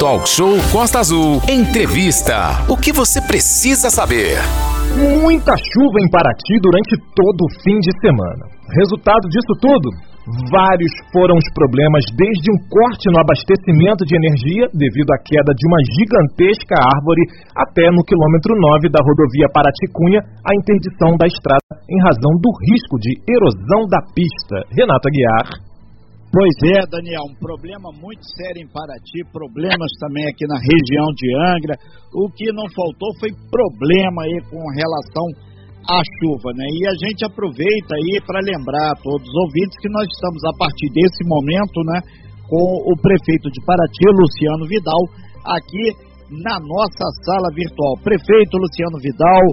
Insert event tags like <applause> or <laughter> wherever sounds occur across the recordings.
Talk Show Costa Azul. Entrevista. O que você precisa saber? Muita chuva em Paraty durante todo o fim de semana. Resultado disso tudo? Vários foram os problemas, desde um corte no abastecimento de energia devido à queda de uma gigantesca árvore até no quilômetro 9 da rodovia Paraty-Cunha a interdição da estrada em razão do risco de erosão da pista. Renata Guiar. Pois é, Daniel, um problema muito sério em Paraty, problemas também aqui na região de Angra. O que não faltou foi problema aí com relação à chuva, né? E a gente aproveita aí para lembrar a todos os ouvintes que nós estamos a partir desse momento, né, com o prefeito de Paraty, Luciano Vidal, aqui na nossa sala virtual. Prefeito Luciano Vidal,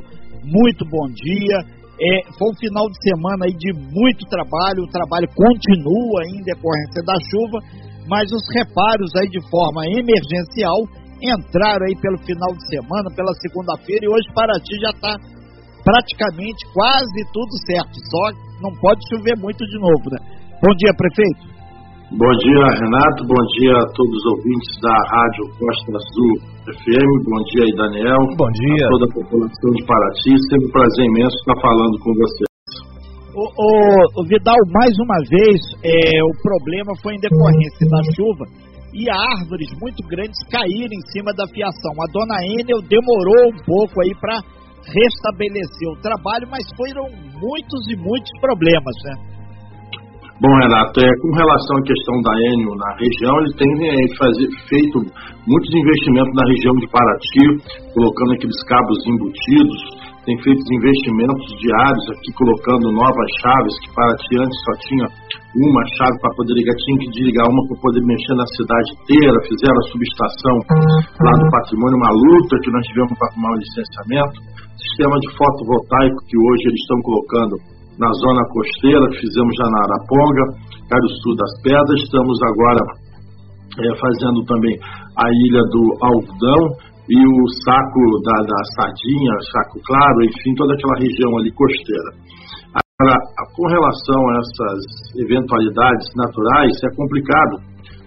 muito bom dia. É, foi um final de semana aí de muito trabalho, o trabalho continua em decorrência da chuva, mas os reparos aí de forma emergencial entraram aí pelo final de semana, pela segunda-feira, e hoje Paraty já está praticamente quase tudo certo, só não pode chover muito de novo, né? Bom dia, prefeito. Bom dia, Renato. Bom dia a todos os ouvintes da Rádio Costa Azul FM. Bom dia aí, Daniel. Bom dia. A toda a população de Paraty. Sempre um prazer imenso estar falando com vocês. O, o, o Vidal, mais uma vez, é, o problema foi em decorrência da chuva e árvores muito grandes caíram em cima da fiação. A dona Enel demorou um pouco aí para restabelecer o trabalho, mas foram muitos e muitos problemas, né? Bom, Renato, é, com relação à questão da Enio na região, ele tem é, fazer, feito muitos investimentos na região de Paraty, colocando aqueles cabos embutidos, tem feito investimentos diários aqui, colocando novas chaves, que Paraty antes só tinha uma chave para poder ligar, tinha que desligar uma para poder mexer na cidade inteira, fizeram a subestação lá do patrimônio, uma luta que nós tivemos para arrumar o licenciamento, sistema de fotovoltaico que hoje eles estão colocando na zona costeira, fizemos já na Araponga, Cário Sul das Pedras. Estamos agora é, fazendo também a ilha do Algodão e o saco da, da Sardinha, saco claro, enfim, toda aquela região ali costeira. Agora, com relação a essas eventualidades naturais, é complicado.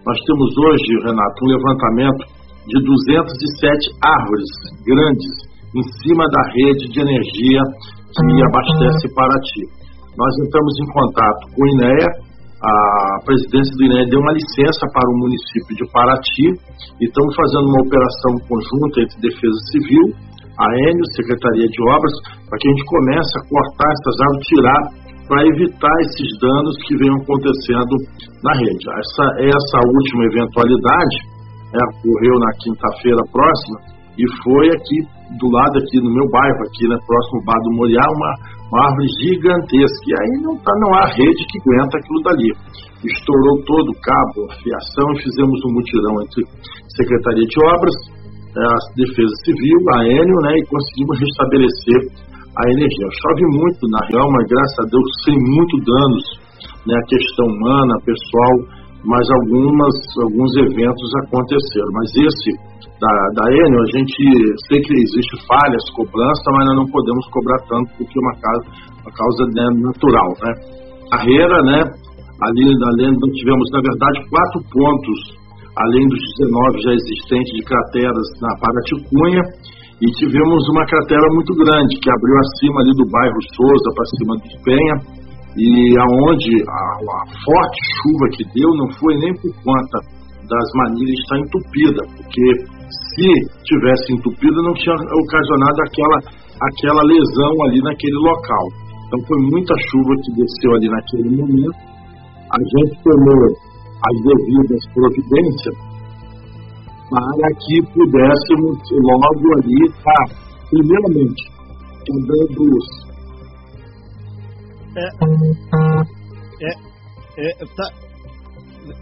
Nós temos hoje, Renato, um levantamento de 207 árvores grandes em cima da rede de energia que abastece Paraty. Nós entramos em contato com o INEA, a presidência do INEA deu uma licença para o município de Paraty e estamos fazendo uma operação conjunta entre Defesa Civil, a Enio, Secretaria de Obras, para que a gente comece a cortar essas árvores, tirar para evitar esses danos que venham acontecendo na rede. Essa, essa última eventualidade né, ocorreu na quinta-feira próxima e foi aqui do lado aqui no meu bairro, aqui né, próximo ao Bar do Moriá, uma, uma árvore gigantesca. E aí não, tá, não há rede que aguenta aquilo dali. Estourou todo o cabo, a fiação, e fizemos um mutirão entre Secretaria de Obras, eh, a Defesa Civil, a Enio, né, e conseguimos restabelecer a energia. Chove muito na região, mas graças a Deus sem muito danos, né, a questão humana, pessoal, mas algumas, alguns eventos aconteceram. Mas esse da, da Enel, a gente sei que existe falhas, cobrança, mas nós não podemos cobrar tanto porque é uma causa, uma causa né, natural, né? Carreira, né? Ali, além, tivemos, na verdade, quatro pontos, além dos 19 já existentes de crateras na Paraticunha, e tivemos uma cratera muito grande, que abriu acima ali do bairro Souza, para cima do Penha, e aonde a, a forte chuva que deu não foi nem por conta das manilhas estar entupida, porque se tivesse entupido, não tinha ocasionado aquela, aquela lesão ali naquele local. Então foi muita chuva que desceu ali naquele momento. A gente tomou as devidas providências para que pudéssemos logo ali estar, tá, primeiramente, dando é, é, é, tá,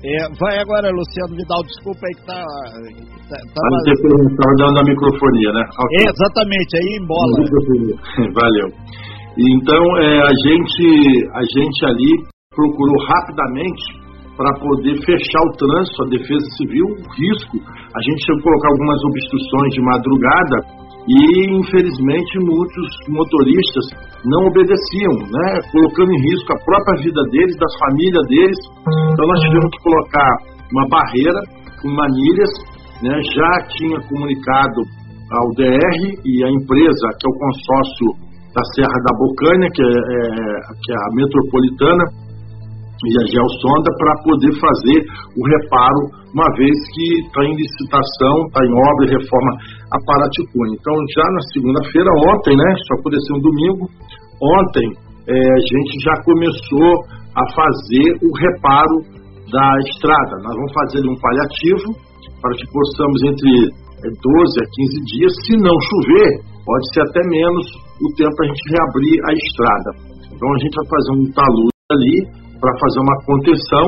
é, vai agora, Luciano Vidal, desculpa aí que tá. tá, tá dando a microfonia, né? Okay. É, exatamente, aí embola. <laughs> Valeu. Então, é, a, gente, a gente ali procurou rapidamente para poder fechar o trânsito, a defesa civil, o risco. A gente chegou a colocar algumas obstruções de madrugada e infelizmente muitos motoristas não obedeciam, né, colocando em risco a própria vida deles, das famílias deles. Então nós tivemos que colocar uma barreira com manilhas né, já tinha comunicado ao DR e a empresa, que é o consórcio da Serra da Bocaina, que é, é, que é a metropolitana, e a Geosonda, para poder fazer o reparo, uma vez que está em licitação, está em obra e reforma a Paraticunha. Então, já na segunda-feira, ontem, né, só aconteceu um domingo, ontem é, a gente já começou a fazer o reparo da estrada. Nós vamos fazer um paliativo para que possamos entre 12 a 15 dias, se não chover, pode ser até menos o tempo a gente reabrir a estrada. Então a gente vai fazer um talude ali para fazer uma contenção,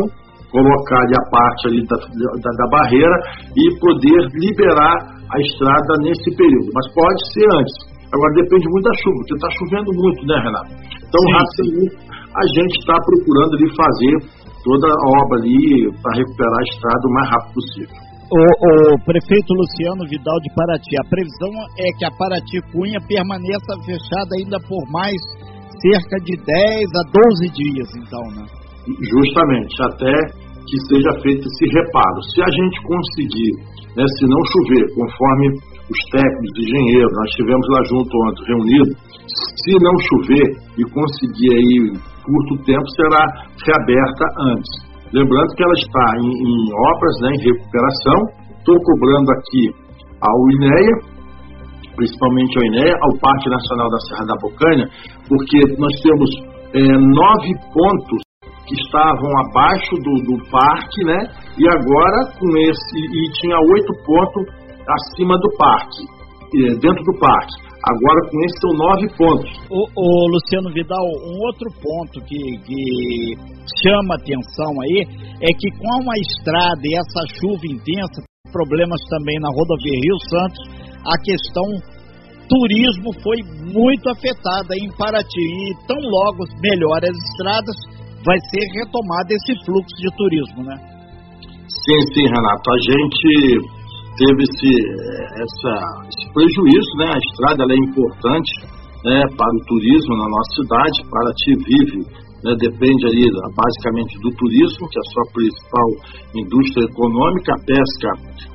colocar ali a parte ali da, da, da, barreira e poder liberar a estrada nesse período. Mas pode ser antes. Agora depende muito da chuva, porque está chovendo muito, né, Renato? Então, rapidamente, a gente está procurando ali fazer toda a obra ali para recuperar a estrada o mais rápido possível. O, o, prefeito Luciano Vidal de Paraty, a previsão é que a Paraty Cunha permaneça fechada ainda por mais cerca de 10 a 12 dias, então, né? Justamente, até que seja feito esse reparo. Se a gente conseguir, né, se não chover, conforme os técnicos, engenheiros, nós estivemos lá junto ontem, reunidos, se não chover e conseguir aí curto tempo, será reaberta antes. Lembrando que ela está em, em obras, né, em recuperação. Estou cobrando aqui ao INEA, principalmente ao INEA, ao Parque Nacional da Serra da Bocanha, porque nós temos é, nove pontos que estavam abaixo do, do parque, né? E agora com esse e tinha oito pontos acima do parque, dentro do parque. Agora com esse são nove pontos. O, o Luciano Vidal, um outro ponto que, que chama atenção aí é que com a estrada e essa chuva intensa, problemas também na rodovia Rio Santos, a questão turismo foi muito afetada em Paraty. E tão logo melhor as estradas, vai ser retomado esse fluxo de turismo, né? Sim, sim, Renato. A gente teve esse, essa, esse prejuízo, né? A estrada é importante né, para o turismo na nossa cidade, para ti vive, né, depende ali basicamente do turismo, que é a sua principal indústria econômica, a pesca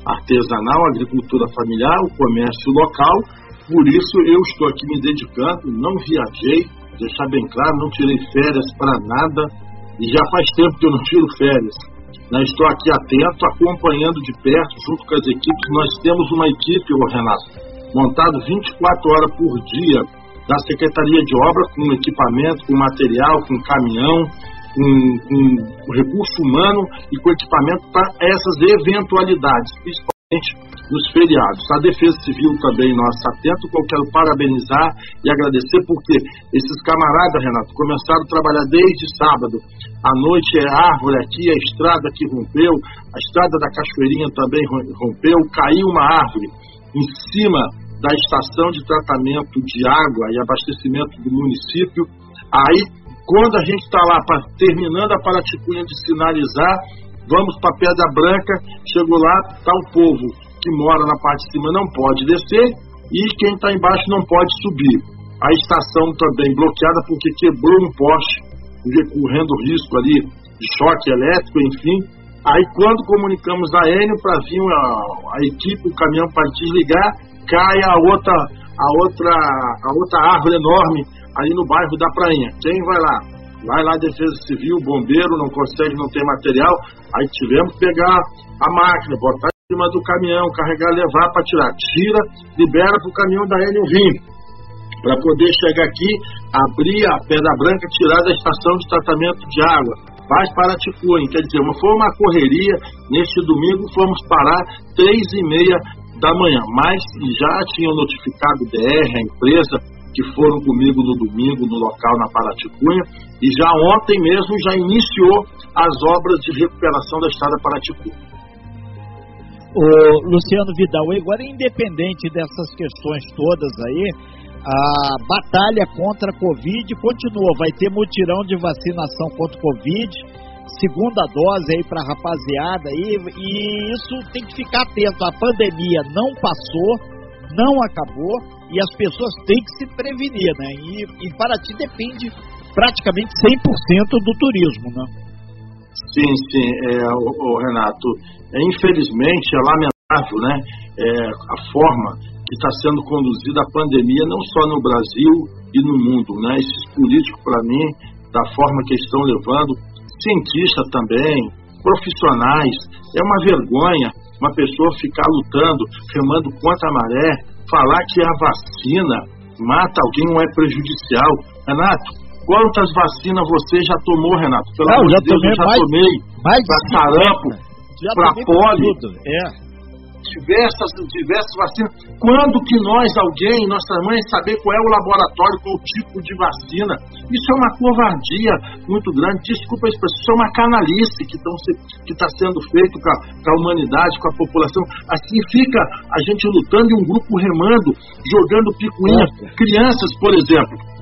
artesanal, a agricultura familiar, o comércio local. Por isso eu estou aqui me dedicando, não viajei, deixar bem claro, não tirei férias para nada, e já faz tempo que eu não tiro férias né, estou aqui atento, acompanhando de perto, junto com as equipes. Nós temos uma equipe, ô Renato, montada 24 horas por dia da Secretaria de Obra, com equipamento, com material, com caminhão, com, com recurso humano e com equipamento para essas eventualidades, nos feriados. A Defesa Civil também, nós atento, eu quero parabenizar e agradecer, porque esses camaradas, Renato, começaram a trabalhar desde sábado. À noite é árvore aqui, a estrada que rompeu, a estrada da Cachoeirinha também rompeu, caiu uma árvore em cima da estação de tratamento de água e abastecimento do município. Aí, quando a gente está lá pra, terminando a Paraticunha de sinalizar, vamos para Pedra Branca, chegou lá, está o povo que mora na parte de cima não pode descer e quem está embaixo não pode subir. A estação também bloqueada porque quebrou um poste, correndo risco ali de choque elétrico, enfim. Aí quando comunicamos a Enio para vir a, a, equipe, o caminhão para desligar, cai a outra, a outra, a outra árvore enorme ali no bairro da Prainha. Quem vai lá? Vai lá Defesa Civil, bombeiro, não consegue, não tem material. Aí tivemos que pegar a máquina, botar cima do caminhão, carregar, levar para tirar. Tira, libera para o caminhão da Enio vir. Para poder chegar aqui, abrir a Pedra Branca, tirar da estação de tratamento de água. Vai para Ticuim. Quer dizer, foi uma correria. Neste domingo fomos parar três e meia da manhã. Mas já tinham notificado o DR, a empresa, que foram comigo no domingo no local na Paraticunha e já ontem mesmo já iniciou as obras de recuperação da estrada Paraticunha. O Luciano Vidal, agora independente dessas questões todas aí, a batalha contra a Covid continua. Vai ter mutirão de vacinação contra a Covid, segunda dose aí para rapaziada aí, e isso tem que ficar atento. A pandemia não passou, não acabou e as pessoas têm que se prevenir, né? E, e para ti depende praticamente 100% do turismo, né? Sim, sim, é, o, o Renato. É, infelizmente, é lamentável né? É, a forma que está sendo conduzida a pandemia, não só no Brasil e no mundo, né? Esses políticos, para mim, da forma que estão levando, cientistas também, profissionais, é uma vergonha uma pessoa ficar lutando, remando contra a maré, falar que a vacina mata alguém não é prejudicial. Renato, quantas vacinas você já tomou, Renato? Pelo não, amor de Deus, eu já mais, tomei. Mais para sarampo, para poli. É diversas, diversas vacinas. Quando que nós, alguém, nossas mães, saber qual é o laboratório, qual o tipo de vacina? Isso é uma covardia muito grande. Desculpa a expressão, isso é uma canalice que está sendo feito com a, com a humanidade, com a população. Assim fica a gente lutando e um grupo remando, jogando picuinha. Crianças, por exemplo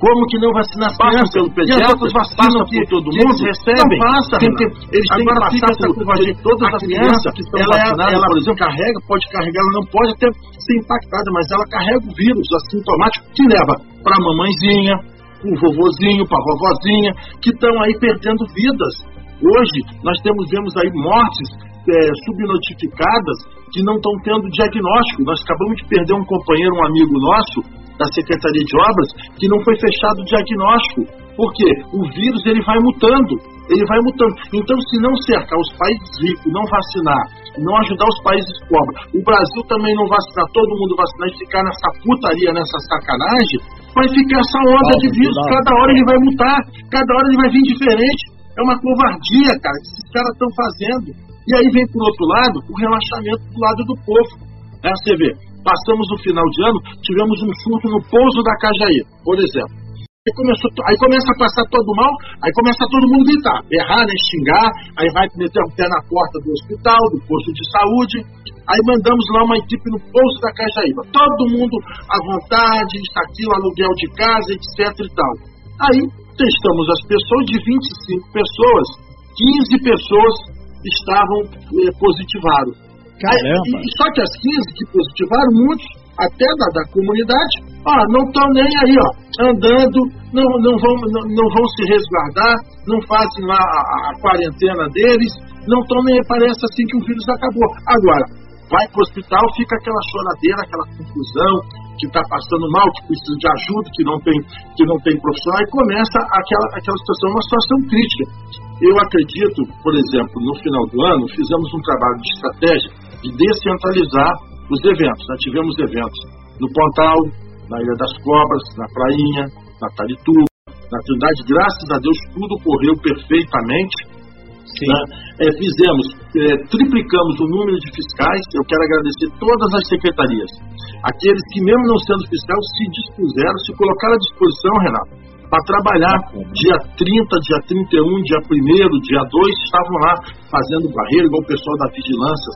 como que não vacinar as crianças pelo pediatra? Vacinam que todo mundo eles recebem. Não passa, tem eles têm que passar por, por de todas as crianças que estão ela, é- vacinadas, ela, por exemplo, carrega, pode carregar, ela não pode até ser impactada, mas ela carrega o vírus assintomático que leva para a mamãezinha, para o vovozinho, para a vovozinha, que estão aí perdendo vidas. Hoje, nós temos, vemos aí mortes é, subnotificadas que não estão tendo diagnóstico. Nós acabamos de perder um companheiro, um amigo nosso, da Secretaria de Obras que não foi fechado o diagnóstico. Porque o vírus ele vai mutando, ele vai mutando. Então, se não cercar os países ricos, não vacinar, não ajudar os países pobres, o Brasil também não vacinar, todo mundo vacinar e ficar nessa putaria, nessa sacanagem, vai ficar essa onda de vírus. Cada hora ele vai mutar, cada hora ele vai vir diferente. É uma covardia, cara, que esses caras estão fazendo. E aí vem, por outro lado, o relaxamento do lado do povo. É, você vê, Passamos o final de ano, tivemos um surto no pouso da Cajaí, por exemplo. Aí, começou, aí começa a passar todo mal, aí começa todo mundo gritar, errar, né, xingar, aí vai meter o pé na porta do hospital, do posto de saúde. Aí mandamos lá uma equipe no pouso da Cajaíba. Todo mundo à vontade, está aqui o aluguel de casa, etc e tal. Aí testamos as pessoas, de 25 pessoas, 15 pessoas estavam eh, positivadas. Caramba! Só que as 15 que positivaram, muitos até da, da comunidade, ah, não estão nem aí, ó, andando, não, não, vão, não, não vão se resguardar, não fazem lá a, a quarentena deles, não estão nem parece assim que o vírus acabou. Agora, vai para o hospital, fica aquela choradeira, aquela confusão, que está passando mal, que precisa de ajuda, que não tem, que não tem profissional, e começa aquela, aquela situação, uma situação crítica. Eu acredito, por exemplo, no final do ano, fizemos um trabalho de estratégia de descentralizar os eventos. Nós tivemos eventos no Pontal, na Ilha das Cobras, na Prainha, na Tarituba, na Trindade. Graças a Deus, tudo correu perfeitamente. Né? É, fizemos, é, triplicamos o número de fiscais. Eu quero agradecer todas as secretarias. Aqueles que, mesmo não sendo fiscais, se dispuseram, se colocaram à disposição, Renato, para trabalhar. Dia 30, dia 31, dia 1, dia 2, estavam lá fazendo barreira, igual o pessoal da vigilância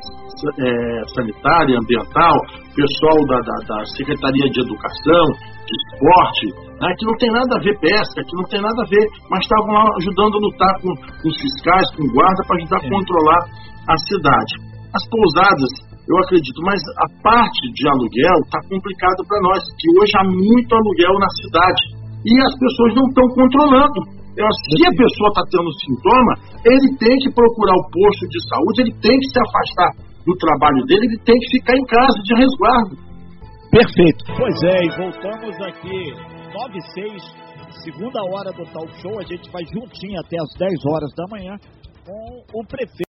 é, sanitária, ambiental, pessoal da, da, da, Secretaria de Educação, de Esporte, né, que não tem nada a ver pesca, que não tem nada a ver, mas estavam lá ajudando a lutar com, com os fiscais, com guarda, para ajudar a é. controlar a cidade. As pousadas, eu acredito, mas a parte de aluguel está complicado para nós, que hoje há muito aluguel na cidade e as pessoas não estão controlando. Se a pessoa está tendo sintoma, ele tem que procurar o posto de saúde, ele tem que se afastar do trabalho dele, ele tem que ficar em casa de resguardo. Perfeito. Pois é, e voltamos aqui, 9 e 6, segunda hora do talk show, a gente vai juntinho até as 10 horas da manhã com o prefeito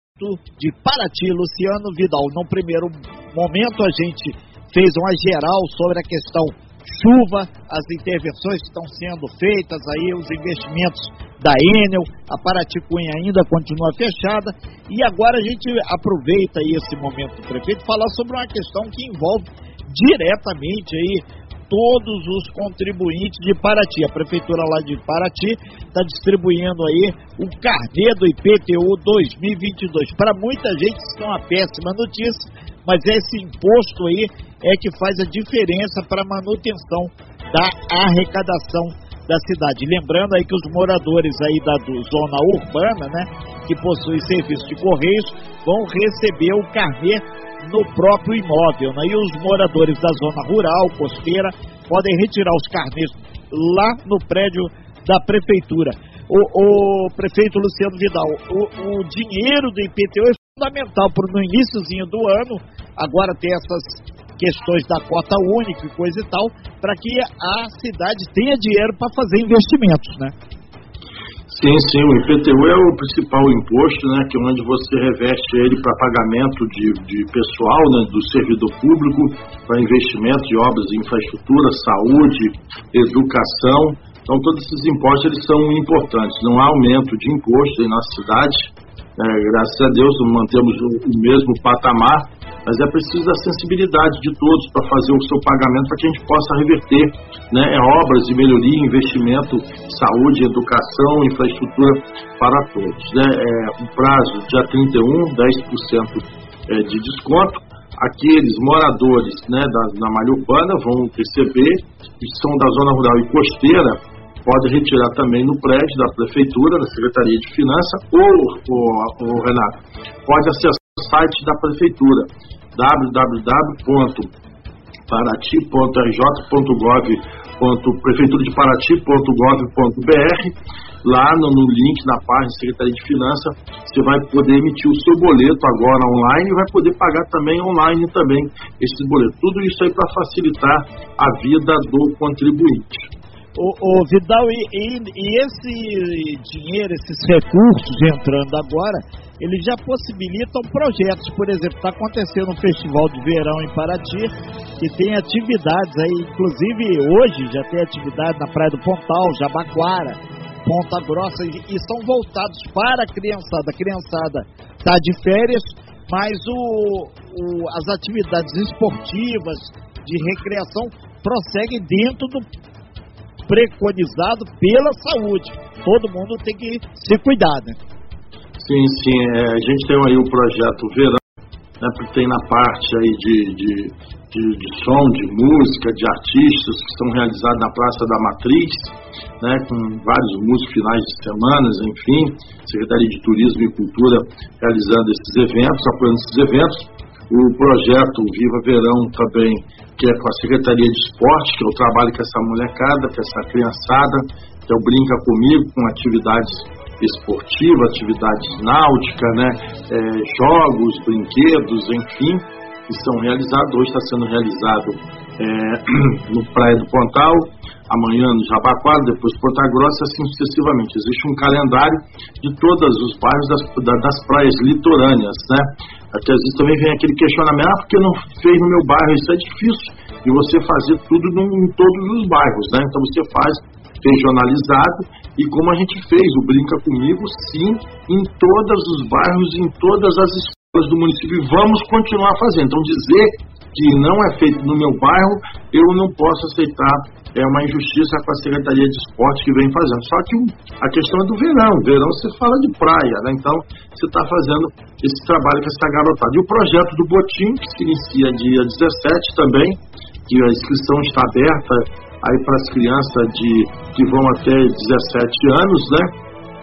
de Paraty, Luciano Vidal. No primeiro momento a gente fez uma geral sobre a questão chuva, as intervenções que estão sendo feitas aí, os investimentos da Enel, a Paraticunha ainda continua fechada, e agora a gente aproveita aí esse momento do prefeito falar sobre uma questão que envolve diretamente aí todos os contribuintes de Paraty. A prefeitura lá de Paraty está distribuindo aí o carnê do IPTU 2022. Para muita gente isso é uma péssima notícia, mas esse imposto aí é que faz a diferença para a manutenção da arrecadação da cidade. Lembrando aí que os moradores aí da zona urbana, né, que possuem serviço de correios, vão receber o carnê no próprio imóvel, né? E os moradores da zona rural, costeira, podem retirar os carnês lá no prédio da prefeitura. O, o prefeito Luciano Vidal, o, o dinheiro do IPTU é fundamental para no iníciozinho do ano, agora ter essas questões da cota única e coisa e tal, para que a cidade tenha dinheiro para fazer investimentos, né? Sim, sim, o IPTU é o principal imposto, né, que é onde você reveste ele para pagamento de, de pessoal, né, do servidor público, para investimento de obras de infraestrutura, saúde, educação. Então, todos esses impostos eles são importantes. Não há aumento de imposto em nossa cidade. É, graças a Deus, mantemos o, o mesmo patamar mas é preciso a sensibilidade de todos para fazer o seu pagamento para que a gente possa reverter né, obras de melhoria, investimento, saúde, educação, infraestrutura para todos. Né? É, um prazo dia 31, 10% é, de desconto. Aqueles moradores né, da, da Malha Urbana vão receber, que são da zona rural e costeira, pode retirar também no prédio da Prefeitura, da Secretaria de Finanças, ou, ou, ou Renato, pode acessar o site da Prefeitura, www.paraty.rj.gov prefeitura de paraty.gov.br lá no, no, link na página Secretaria de Finanças você vai poder emitir o seu boleto agora online e vai poder pagar também online também esses boletos tudo isso aí para facilitar a vida do contribuinte. O, o Vidal, e, e, e, esse dinheiro, esses recursos entrando agora, eles já possibilitam projetos. Por exemplo, está acontecendo um festival de verão em Paraty, que tem atividades aí, inclusive hoje já tem atividade na Praia do Pontal, Jabaquara, Ponta Grossa, e, são voltados para a criançada. A criançada está de férias, mas o, o, as atividades esportivas, de recreação, prosseguem dentro do preconizado pela saúde. Todo mundo tem que se cuidar, né? Sim, sim. É, a gente tem aí o projeto Verão, né, porque tem na parte aí de, de, de, de, som, de música, de artistas que estão realizados na Praça da Matriz, né, com vários músicos finais de semanas, enfim, Secretaria de Turismo e Cultura realizando esses eventos, apoiando esses eventos. O projeto Viva Verão também que é com a Secretaria de Esporte, que eu trabalho com essa molecada, com essa criançada, que eu brinca comigo com atividades esportivas, atividades náuticas, né? É, jogos, brinquedos, enfim, que são realizados. Hoje está sendo realizado é, <clears throat> no Praia do Pontal, amanhã no Jabaquara, depois Ponta Grossa, assim sucessivamente. Existe um calendário de todos os bairros das, das praias litorâneas, né? Aqui às vezes também vem aquele questionamento, ah, porque não fez no meu bairro? Isso é difícil de você fazer tudo em todos os bairros, né? Então você faz regionalizado e como a gente fez, o Brinca Comigo, sim, em todos os bairros, em todas as escolas do município e vamos continuar fazendo. Então dizer que não é feito no meu bairro, eu não posso aceitar é uma injustiça com a Secretaria de Esporte que vem fazendo. Só que a questão é do verão. Verão você fala de praia, né? Então você está fazendo esse trabalho com essa garotada. E o projeto do Botim, que se inicia dia 17 também, que a inscrição está aberta aí para as crianças de, que vão até 17 anos, né?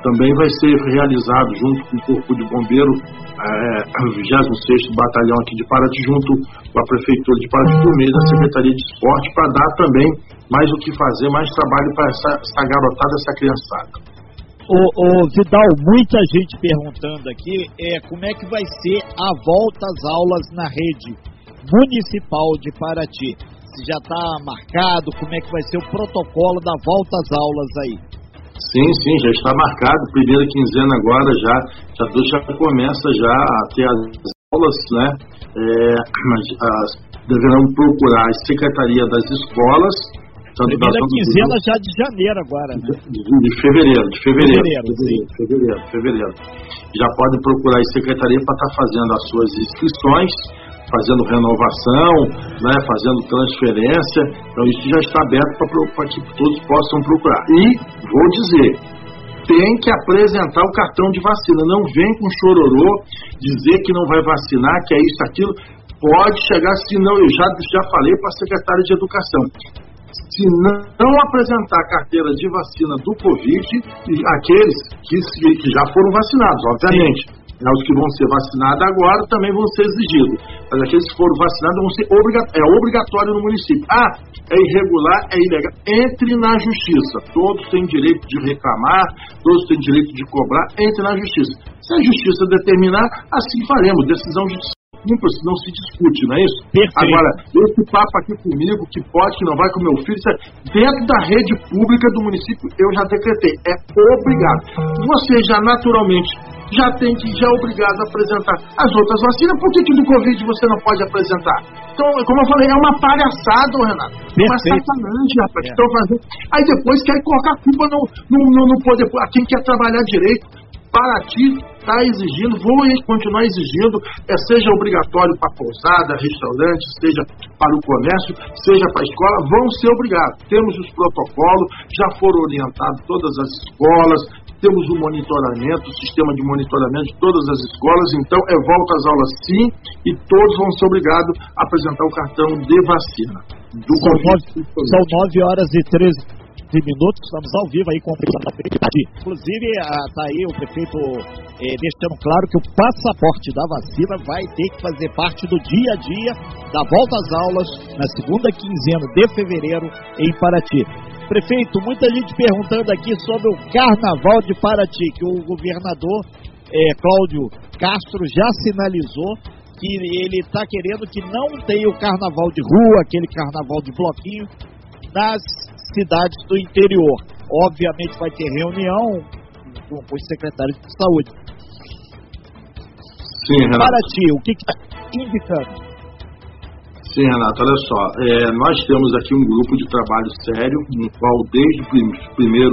Também vai ser realizado junto com o Corpo de Bombeiro, é, o 26 Batalhão aqui de Paraty, junto com a Prefeitura de Paraty, por meio da Secretaria de Esporte, para dar também mais o que fazer, mais trabalho para essa, essa garotada, essa criançada. Ô, ô, Vidal, muita gente perguntando aqui é como é que vai ser a volta às aulas na rede municipal de Paraty. Se já está marcado, como é que vai ser o protocolo da volta às aulas aí? Sim, sim, já está marcado. Primeira quinzena agora já, já, já começa já a ter as aulas, né? É, as, deverão procurar a Secretaria das Escolas Primeira quinzena já de janeiro agora, né? De, de fevereiro, de fevereiro. Fevereiro, fevereiro, fevereiro, fevereiro. Já podem procurar a secretaria para estar tá fazendo as suas inscrições, fazendo renovação, né, fazendo transferência. Então isso já está aberto para que todos possam procurar. E vou dizer, tem que apresentar o cartão de vacina. Não vem com chororô, dizer que não vai vacinar, que é isso, aquilo. Pode chegar, se não, eu já, já falei para a secretária de Educação se não apresentar a carteira de vacina do Covid, aqueles que, que já foram vacinados, obviamente. Né, os que vão ser vacinados agora também vão ser exigidos. Mas aqueles que foram vacinados vão ser obrigatório, é obrigatório no município. Ah, é irregular, é ilegal. Entre na justiça. Todos têm direito de reclamar, todos têm direito de cobrar, entre na justiça. Se a justiça determinar, assim faremos. Decisão judicial não se discute, não é isso? Perfeito. Agora, esse papo aqui comigo, que pode, que não vai com meu filho, é dentro da rede pública do município, eu já decretei, é obrigado. Você já naturalmente já tem que, já é obrigado a apresentar as outras vacinas, por que, que do Covid você não pode apresentar? Então, como eu falei, é uma palhaçada, Renato. Perfeito. Uma sacanagem, rapaz, é. fazendo. Aí depois querem colocar a culpa no, no, no, no poder, a quem quer trabalhar direito. Paraty está exigindo, vou continuar exigindo, é, seja obrigatório para pousada, restaurante, seja para o comércio, seja para a escola, vão ser obrigados. Temos os protocolos, já foram orientados todas as escolas, temos o monitoramento, o sistema de monitoramento de todas as escolas, então é volta às aulas sim, e todos vão ser obrigados a apresentar o cartão de vacina. são, nove, são nove horas e 13 minutos, estamos ao vivo aí com o prefeito da prefeitura. Inclusive, está aí o prefeito é, deixando claro que o passaporte da vacina vai ter que fazer parte do dia a dia da volta às aulas na segunda quinzena de fevereiro em Paraty. Prefeito, muita gente perguntando aqui sobre o Carnaval de Paraty, que o governador é, Cláudio Castro já sinalizou que ele está querendo que não tenha o carnaval de rua, aquele carnaval de bloquinho, nas cidades do interior. Obviamente vai ter reunião com, com os secretários de saúde. Sim, Renato. Para ti, o que está indicando? Sim, Renato, olha só, é, nós temos aqui um grupo de trabalho sério, no qual desde o primeiro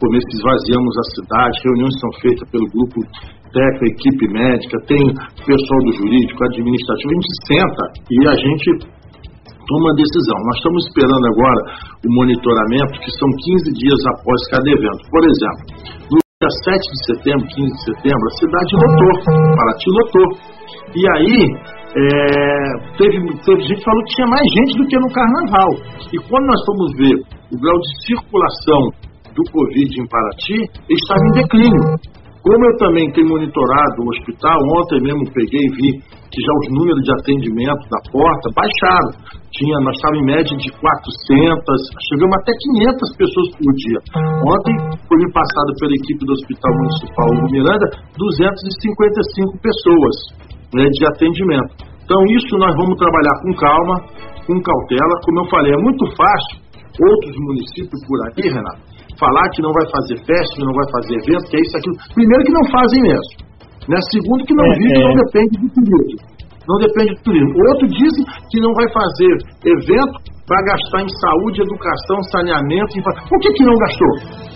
começo esvaziamos a cidade, reuniões são feitas pelo grupo técnico, equipe médica, tem pessoal do jurídico, administrativo, a gente senta e a gente toma decisão. Nós estamos esperando agora o monitoramento, que são 15 dias após cada evento. Por exemplo, no dia 7 de setembro, 15 de setembro, a cidade lotou, Paraty lotou. E aí, é, teve, teve gente que falou que tinha mais gente do que no carnaval. E quando nós fomos ver o grau de circulação do Covid em Paraty, ele estava em declínio. Como eu também tenho monitorado o hospital, ontem mesmo peguei e vi que já os números de atendimento da porta baixaram. Tinha, nós estávamos em média de 400, chegamos até 500 pessoas por dia. Ontem foi me passado pela equipe do Hospital Municipal do Miranda 255 pessoas né, de atendimento. Então isso nós vamos trabalhar com calma, com cautela. Como eu falei, é muito fácil outros municípios por aqui, Renato, falar que não vai fazer festa, que não vai fazer evento, que é isso, aquilo. Primeiro que não fazem mesmo. Né? Segundo que não é, vive, é. não depende do turismo. Não depende do turismo. Outro dizem que não vai fazer evento para gastar em saúde, educação, saneamento. Por que, que não gastou?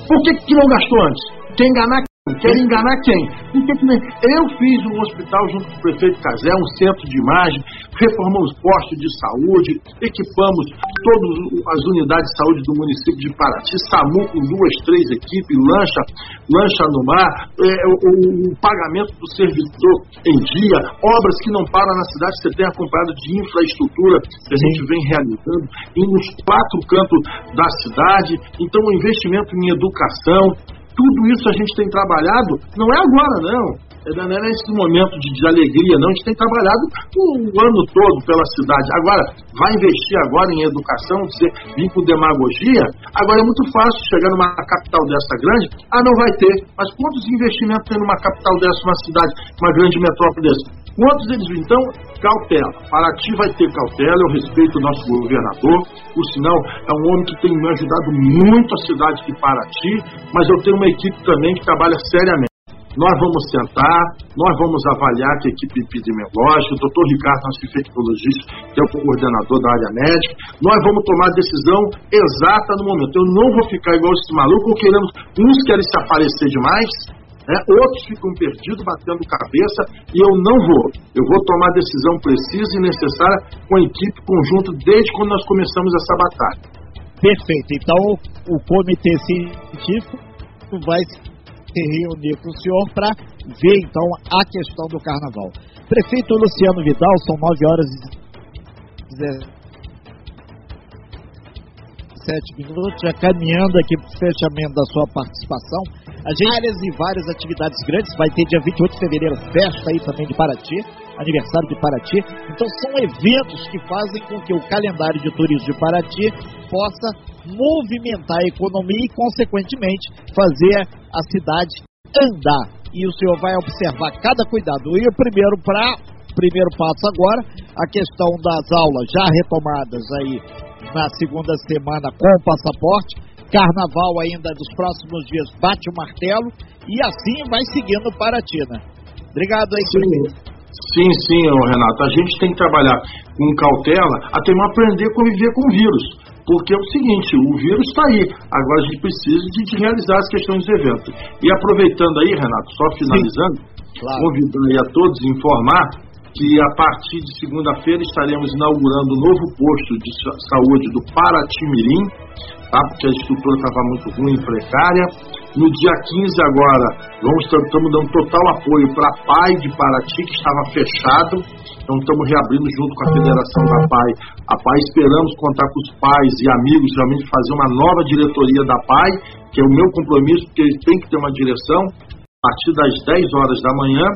Por que, que não gastou antes? Quer enganar Quer enganar quem? Eu fiz um hospital junto com o prefeito Casé, um centro de imagem, reformamos postos de saúde, equipamos todas as unidades de saúde do município de Paraty, SAMU com duas, três equipes, lancha, lancha no mar, é, o, o, pagamento do servidor em dia, obras que não param na cidade, você tem acompanhado de infraestrutura que a gente vem realizando em uns quatro cantos da cidade, então o investimento em educação, tudo isso a gente tem trabalhado, não é agora não, é, não é nesse momento de, de, alegria, não. A gente tem trabalhado o ano todo pela cidade. Agora, vai investir agora em educação, dizer, vir com demagogia? Agora é muito fácil chegar numa capital dessa grande, ah, não vai ter. Mas quantos investimentos tem numa capital dessa, uma cidade, uma grande metrópole dessa? Quantos eles Então, cautela. Paraty vai ter cautela, eu respeito o nosso governador. O sinal é um homem que tem me ajudado muito a cidade de Paraty, mas eu tenho uma equipe também que trabalha seriamente. Nós vamos sentar, nós vamos avaliar a equipe epidemiológica, o doutor Ricardo, nosso infectologista, que é o coordenador da área médica, nós vamos tomar a decisão exata no momento. Eu não vou ficar igual esse maluco, querendo, uns querem se aparecer demais, né? outros ficam perdidos, batendo cabeça, e eu não vou. Eu vou tomar decisão precisa e necessária com a equipe conjunto desde quando nós começamos essa batalha. Perfeito. Então, o comitê científico vai se reunir com o senhor para ver então a questão do carnaval. Prefeito Luciano Vidal, são 9 horas e 17 minutos, já caminhando aqui para o fechamento da sua participação. A gente várias e várias atividades grandes. Vai ter dia 28 de fevereiro festa aí também de Paraty, aniversário de Paraty. Então são eventos que fazem com que o calendário de turismo de Paraty possa movimentar a economia e, consequentemente, fazer a cidade andar. E o senhor vai observar cada cuidado. E o primeiro para primeiro passo agora, a questão das aulas já retomadas aí na segunda semana com o passaporte. Carnaval ainda dos próximos dias bate o martelo e assim vai seguindo Paratina. Obrigado aí, sim, sim, sim, Renato. A gente tem que trabalhar com cautela até aprender a conviver com o vírus. Porque é o seguinte, o vírus está aí. Agora a gente precisa de, de, realizar as questões do evento. E aproveitando aí, Renato, só finalizando, claro. convidando aí a todos a informar que a partir de segunda-feira estaremos inaugurando o novo posto de saúde do Paratimirim, tá? porque a estrutura estava muito ruim precária. No dia 15 agora, vamos estamos dando total apoio para a PAI de Paraty, que estava fechado. Então estamos reabrindo junto com a Federação da PAI. A PAI esperamos contar com os pais e amigos, realmente fazer uma nova diretoria da PAI, que é o meu compromisso, porque têm que ter uma direção a partir das 10 horas da manhã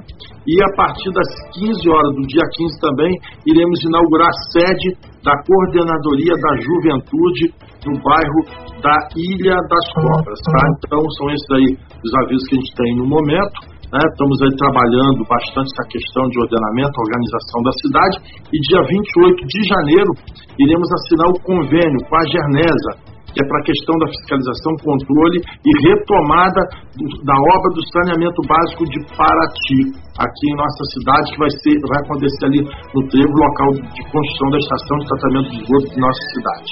e a partir das 15 horas do dia 15 também iremos inaugurar a sede da Coordenadoria da Juventude no bairro da Ilha das Cobras. Tá? Então são esses aí os avisos que a gente tem no momento. Né? Estamos aí trabalhando bastante essa questão de ordenamento, organização da cidade e dia 28 de janeiro iremos assinar o convênio com a Gernesa é para a questão da fiscalização, controle e retomada do, da obra do saneamento básico de Paraty, aqui em nossa cidade, que vai, ser, vai acontecer ali no trevo, local de construção da estação de tratamento de esgoto de nossa cidade.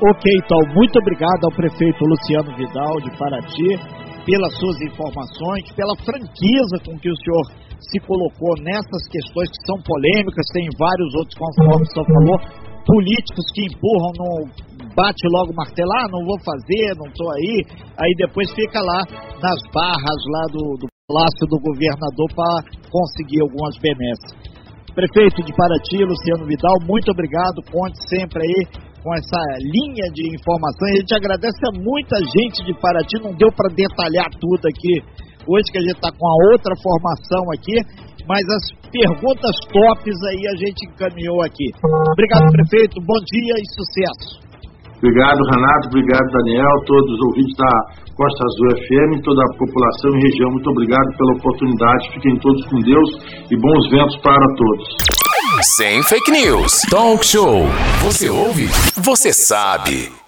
Ok, então, muito obrigado ao prefeito Luciano Vidal de Paraty pelas suas informações, pela franqueza com que o senhor se colocou nessas questões que são polêmicas, tem vários outros, conforme o senhor falou, políticos que empurram no bate logo martelo, ah, não vou fazer, não estou aí, aí depois fica lá nas barras lá do, do palácio do governador para conseguir algumas benesses. Prefeito de Paraty, Luciano Vidal, muito obrigado, conte sempre aí com essa linha de informações. A gente agradece a muita gente de Paraty, não deu para detalhar tudo aqui hoje que a gente está com a outra formação aqui, mas as perguntas tops aí a gente encaminhou aqui. Obrigado, prefeito, bom dia e sucesso. Obrigado, Renato. Obrigado, Daniel. Todos os ouvintes da Costa Azul FM, toda a população e região. Muito obrigado pela oportunidade. Fiquem todos com Deus e bons ventos para todos. Sem fake news. Talk show. Você ouve? Você sabe.